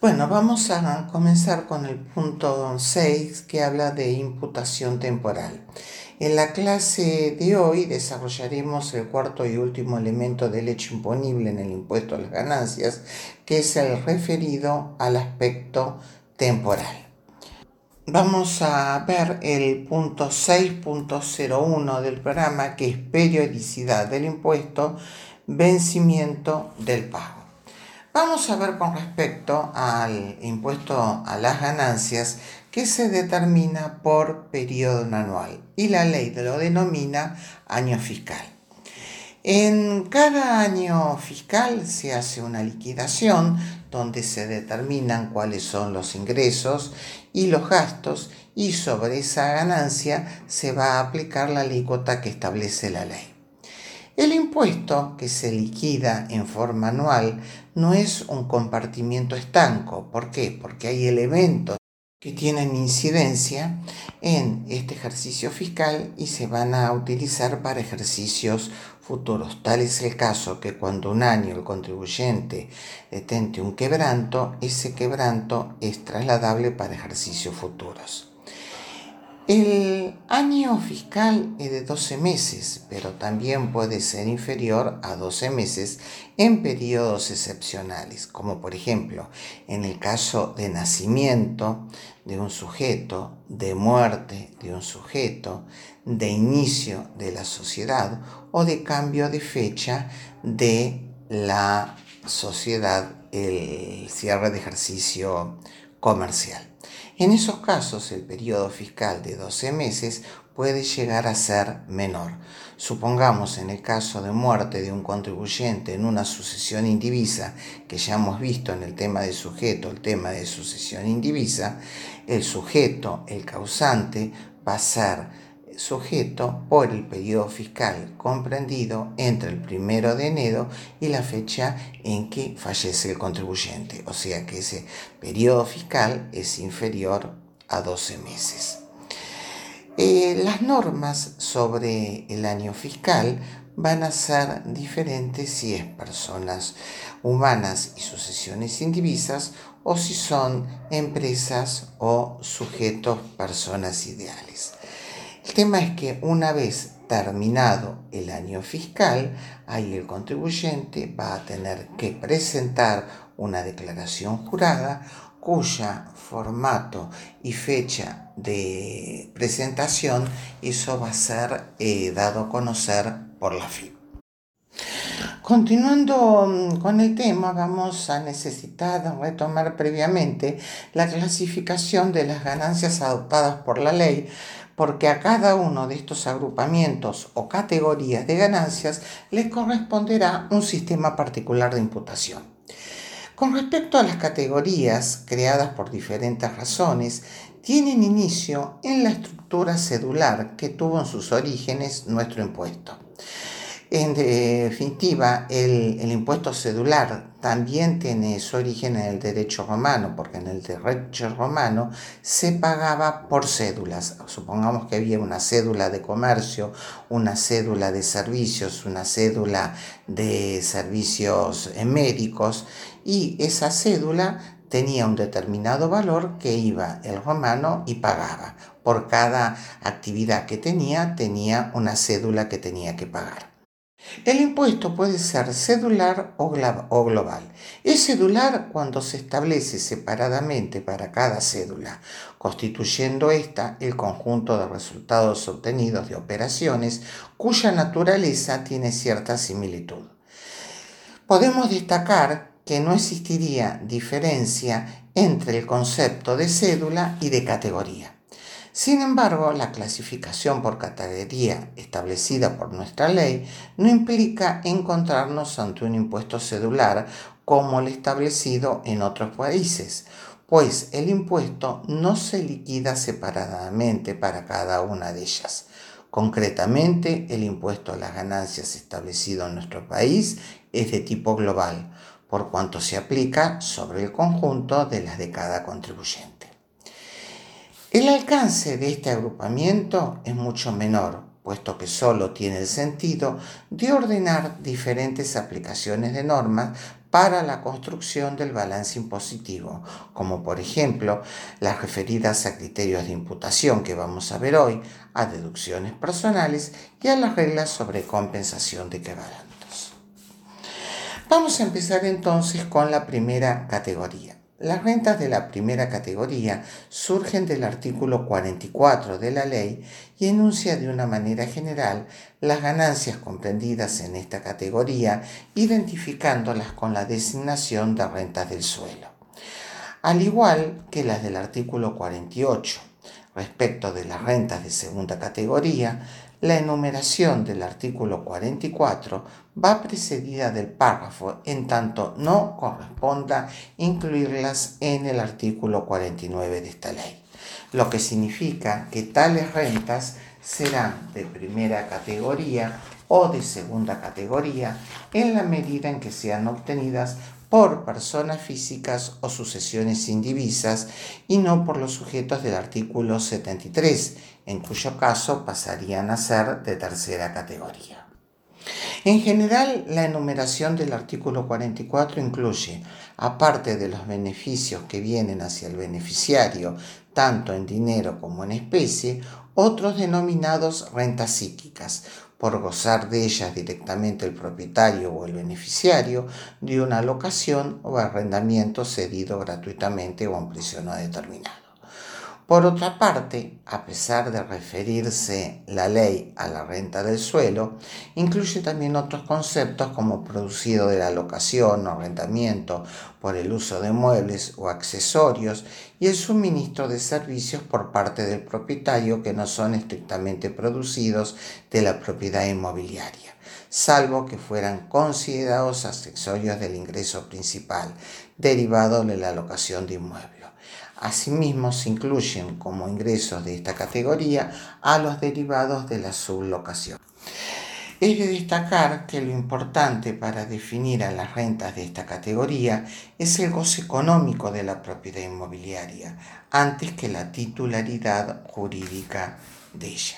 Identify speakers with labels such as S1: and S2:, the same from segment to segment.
S1: Bueno, vamos a comenzar con el punto 6 que habla de imputación temporal. En la clase de hoy desarrollaremos el cuarto y último elemento del hecho imponible en el impuesto a las ganancias, que es el referido al aspecto temporal. Vamos a ver el punto 6.01 del programa, que es periodicidad del impuesto, vencimiento del pago. Vamos a ver con respecto al impuesto a las ganancias que se determina por periodo anual y la ley lo denomina año fiscal. En cada año fiscal se hace una liquidación donde se determinan cuáles son los ingresos y los gastos y sobre esa ganancia se va a aplicar la alícuota que establece la ley. El impuesto que se liquida en forma anual no es un compartimiento estanco. ¿Por qué? Porque hay elementos que tienen incidencia en este ejercicio fiscal y se van a utilizar para ejercicios futuros. Tal es el caso que cuando un año el contribuyente detente un quebranto, ese quebranto es trasladable para ejercicios futuros. El año fiscal es de 12 meses, pero también puede ser inferior a 12 meses en periodos excepcionales, como por ejemplo en el caso de nacimiento de un sujeto, de muerte de un sujeto, de inicio de la sociedad o de cambio de fecha de la sociedad, el cierre de ejercicio comercial. En esos casos, el periodo fiscal de 12 meses puede llegar a ser menor. Supongamos en el caso de muerte de un contribuyente en una sucesión indivisa, que ya hemos visto en el tema de sujeto, el tema de sucesión indivisa, el sujeto, el causante, va a ser sujeto por el periodo fiscal comprendido entre el primero de enero y la fecha en que fallece el contribuyente. O sea que ese periodo fiscal es inferior a 12 meses. Eh, las normas sobre el año fiscal van a ser diferentes si es personas humanas y sucesiones indivisas o si son empresas o sujetos personas ideales. El tema es que una vez terminado el año fiscal, ahí el contribuyente va a tener que presentar una declaración jurada cuya formato y fecha de presentación eso va a ser eh, dado a conocer por la FIP. Continuando mm, con el tema, vamos a necesitar retomar previamente la clasificación de las ganancias adoptadas por la ley porque a cada uno de estos agrupamientos o categorías de ganancias les corresponderá un sistema particular de imputación. Con respecto a las categorías creadas por diferentes razones, tienen inicio en la estructura cedular que tuvo en sus orígenes nuestro impuesto. En definitiva, el, impuesto cedular también tiene su origen en el derecho romano, porque en el derecho romano se pagaba por cédulas. Supongamos que había una cédula de comercio, una cédula de servicios, una cédula de servicios médicos, y esa cédula tenía un determinado valor que iba el romano y pagaba. Por cada actividad que tenía, tenía una cédula que tenía que pagar. El impuesto puede ser cedular o global. Es cedular cuando se establece separadamente para cada cédula, constituyendo ésta el conjunto de resultados obtenidos de operaciones cuya naturaleza tiene cierta similitud. Podemos destacar que no existiría diferencia entre el concepto de cédula y de categoría. Sin embargo, la clasificación por categoría establecida por nuestra ley no implica encontrarnos ante un impuesto cedular como el establecido en otros países, pues el impuesto no se liquida separadamente para cada una de ellas. Concretamente, el impuesto a las ganancias establecido en nuestro país es de tipo global, por cuanto se aplica sobre el conjunto de las de cada contribuyente. El alcance de este agrupamiento es mucho menor, puesto que solo tiene el sentido de ordenar diferentes aplicaciones de normas para la construcción del balance impositivo, como por ejemplo las referidas a criterios de imputación que vamos a ver hoy, a deducciones personales y a las reglas sobre compensación de quebrantos. Vamos a empezar entonces con la primera categoría. Las rentas de la primera categoría surgen del artículo 44 de la ley y enuncia de una manera general las ganancias comprendidas en esta categoría, identificándolas con la designación de rentas del suelo. Al igual que las del artículo 48, respecto de las rentas de segunda categoría, la enumeración del artículo 44 va precedida del párrafo en tanto no corresponda incluirlas en el artículo 49 de esta ley, lo que significa que tales rentas serán de primera categoría o de segunda categoría en la medida en que sean obtenidas por personas físicas o sucesiones indivisas y no por los sujetos del artículo 73, en cuyo caso pasarían a ser de tercera categoría. En general, la enumeración del artículo 44 incluye, aparte de los beneficios que vienen hacia el beneficiario, tanto en dinero como en especie, otros denominados rentas psíquicas, por gozar de ellas directamente el propietario o el beneficiario de una locación o arrendamiento cedido gratuitamente o a un precio determinado. Por otra parte, a pesar de referirse la ley a la renta del suelo, incluye también otros conceptos como producido de la locación o arrendamiento por el uso de muebles o accesorios y el suministro de servicios por parte del propietario que no son estrictamente producidos de la propiedad inmobiliaria, salvo que fueran considerados accesorios del ingreso principal, derivado de la locación de inmuebles. Asimismo, se incluyen como ingresos de esta categoría a los derivados de la sublocación. Es de destacar que lo importante para definir a las rentas de esta categoría es el goce económico de la propiedad inmobiliaria, antes que la titularidad jurídica de ella.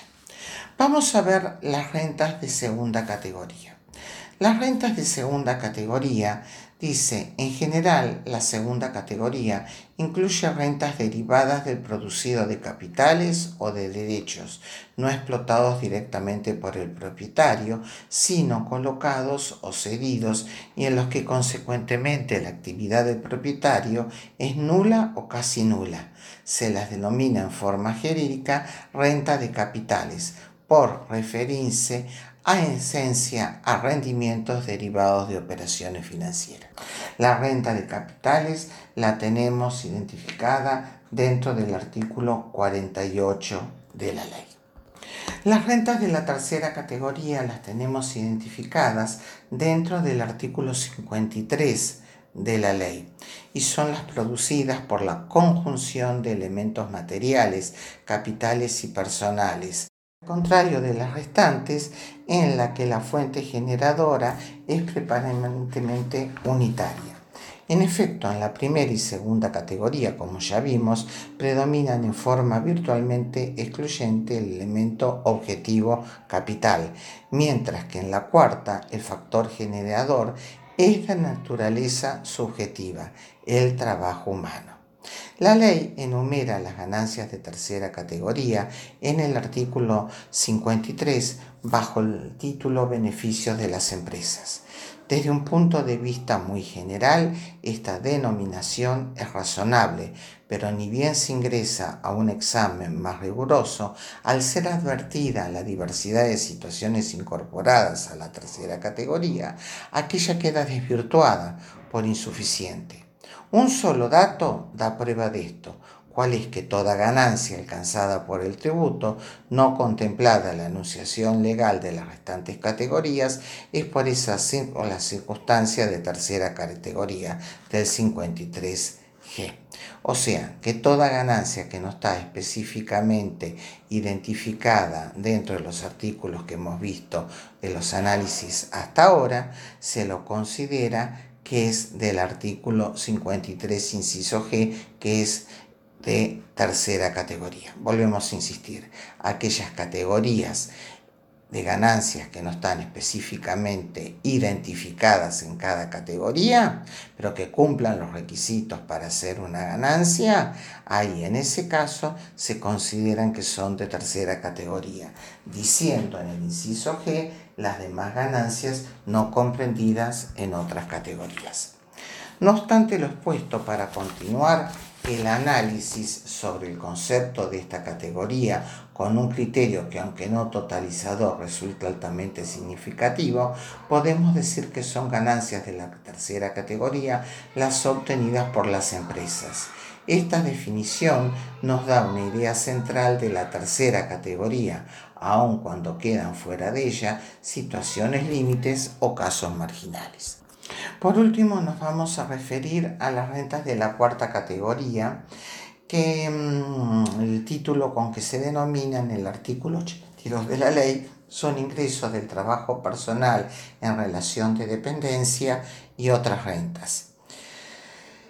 S1: Vamos a ver las rentas de segunda categoría. Las rentas de segunda categoría Dice, en general, la segunda categoría incluye rentas derivadas del producido de capitales o de derechos, no explotados directamente por el propietario, sino colocados o cedidos y en los que consecuentemente la actividad del propietario es nula o casi nula. Se las denomina en forma genérica renta de capitales, por referirse a esencia a rendimientos derivados de operaciones financieras. La renta de capitales la tenemos identificada dentro del artículo 48 de la ley. Las rentas de la tercera categoría las tenemos identificadas dentro del artículo 53 de la ley y son las producidas por la conjunción de elementos materiales, capitales y personales contrario de las restantes, en la que la fuente generadora es prevalentemente unitaria. En efecto, en la primera y segunda categoría, como ya vimos, predominan en forma virtualmente excluyente el elemento objetivo capital, mientras que en la cuarta el factor generador es de naturaleza subjetiva, el trabajo humano. La ley enumera las ganancias de tercera categoría en el artículo 53 bajo el título Beneficios de las empresas. Desde un punto de vista muy general, esta denominación es razonable, pero ni bien se ingresa a un examen más riguroso, al ser advertida la diversidad de situaciones incorporadas a la tercera categoría, aquella queda desvirtuada por insuficiente. Un solo dato da prueba de esto, cual es que toda ganancia alcanzada por el tributo, no contemplada la anunciación legal de las restantes categorías, es por esa o la circunstancia de tercera categoría del 53G. O sea, que toda ganancia que no está específicamente identificada dentro de los artículos que hemos visto de los análisis hasta ahora, se lo considera que es del artículo 53, inciso G, que es de tercera categoría. Volvemos a insistir, aquellas categorías de ganancias que no están específicamente identificadas en cada categoría, pero que cumplan los requisitos para hacer una ganancia, ahí en ese caso se consideran que son de tercera categoría, diciendo en el inciso G las demás ganancias no comprendidas en otras categorías. No obstante lo expuesto, para continuar el análisis sobre el concepto de esta categoría con un criterio que aunque no totalizador resulta altamente significativo, podemos decir que son ganancias de la tercera categoría las obtenidas por las empresas. Esta definición nos da una idea central de la tercera categoría, aun cuando quedan fuera de ella situaciones límites o casos marginales. Por último, nos vamos a referir a las rentas de la cuarta categoría, que mm, el título con que se denomina en el artículo 82 de la ley son ingresos del trabajo personal en relación de dependencia y otras rentas.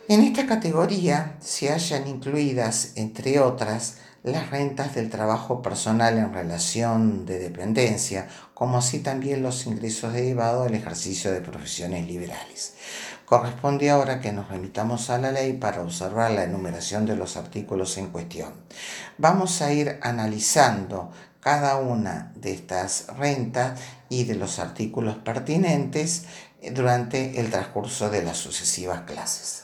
S1: En esta categoría se hallan incluidas, entre otras, las rentas del trabajo personal en relación de dependencia, como así también los ingresos derivados del ejercicio de profesiones liberales. Corresponde ahora que nos remitamos a la ley para observar la enumeración de los artículos en cuestión. Vamos a ir analizando cada una de estas rentas y de los artículos pertinentes durante el transcurso de las sucesivas clases.